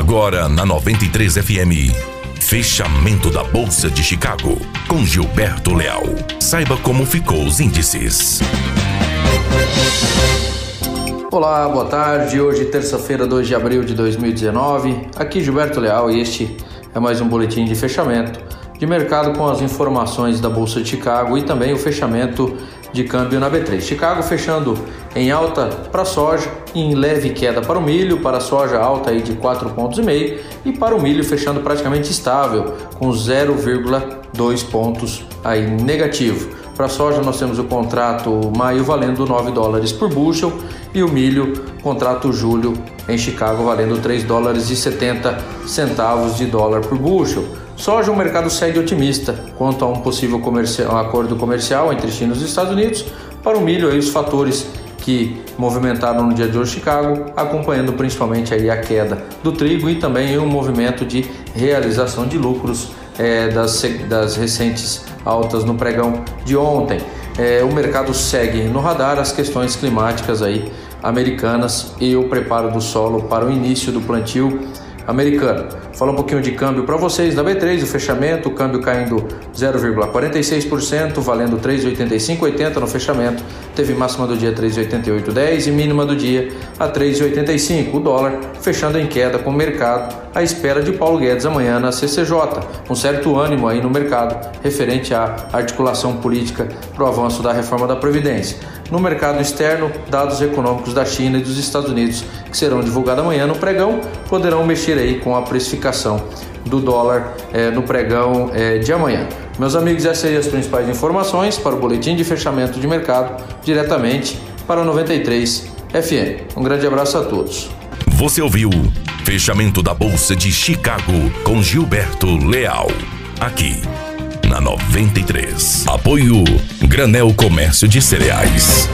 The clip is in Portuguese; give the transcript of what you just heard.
Agora na 93 FM. Fechamento da Bolsa de Chicago com Gilberto Leal. Saiba como ficou os índices. Olá, boa tarde. Hoje, terça-feira, 2 de abril de 2019. Aqui Gilberto Leal e este é mais um boletim de fechamento de mercado com as informações da Bolsa de Chicago e também o fechamento de câmbio na B3. Chicago fechando em alta para a soja, em leve queda para o milho, para a soja alta aí de 4,5 pontos e e para o milho fechando praticamente estável com 0,2 pontos aí negativo. Para a soja nós temos o contrato maio valendo 9 dólares por bushel e o milho contrato julho em Chicago valendo 3 dólares e 70 centavos de dólar por bushel. Soja, o mercado segue otimista quanto a um possível um acordo comercial entre China e os Estados Unidos. Para o milho, aí, os fatores que movimentaram no dia de hoje Chicago, acompanhando principalmente aí a queda do trigo e também um movimento de realização de lucros é, das, das recentes altas no pregão de ontem. É, o mercado segue no radar as questões climáticas aí americanas e o preparo do solo para o início do plantio americano. Falar um pouquinho de câmbio para vocês da B3, o fechamento, o câmbio caindo 0,46%, valendo 3,8580 no fechamento. Teve máxima do dia 3,8810 e mínima do dia a 3,85. O dólar fechando em queda com o mercado à espera de Paulo Guedes amanhã na CCJ. Um certo ânimo aí no mercado referente à articulação política para o avanço da reforma da Previdência. No mercado externo, dados econômicos da China e dos Estados Unidos que serão divulgados amanhã no pregão poderão mexer com a precificação do dólar eh, no pregão eh, de amanhã. Meus amigos, essas aí as principais informações para o boletim de fechamento de mercado diretamente para o 93 FM. Um grande abraço a todos. Você ouviu Fechamento da Bolsa de Chicago com Gilberto Leal. Aqui na 93. Apoio Granel Comércio de Cereais.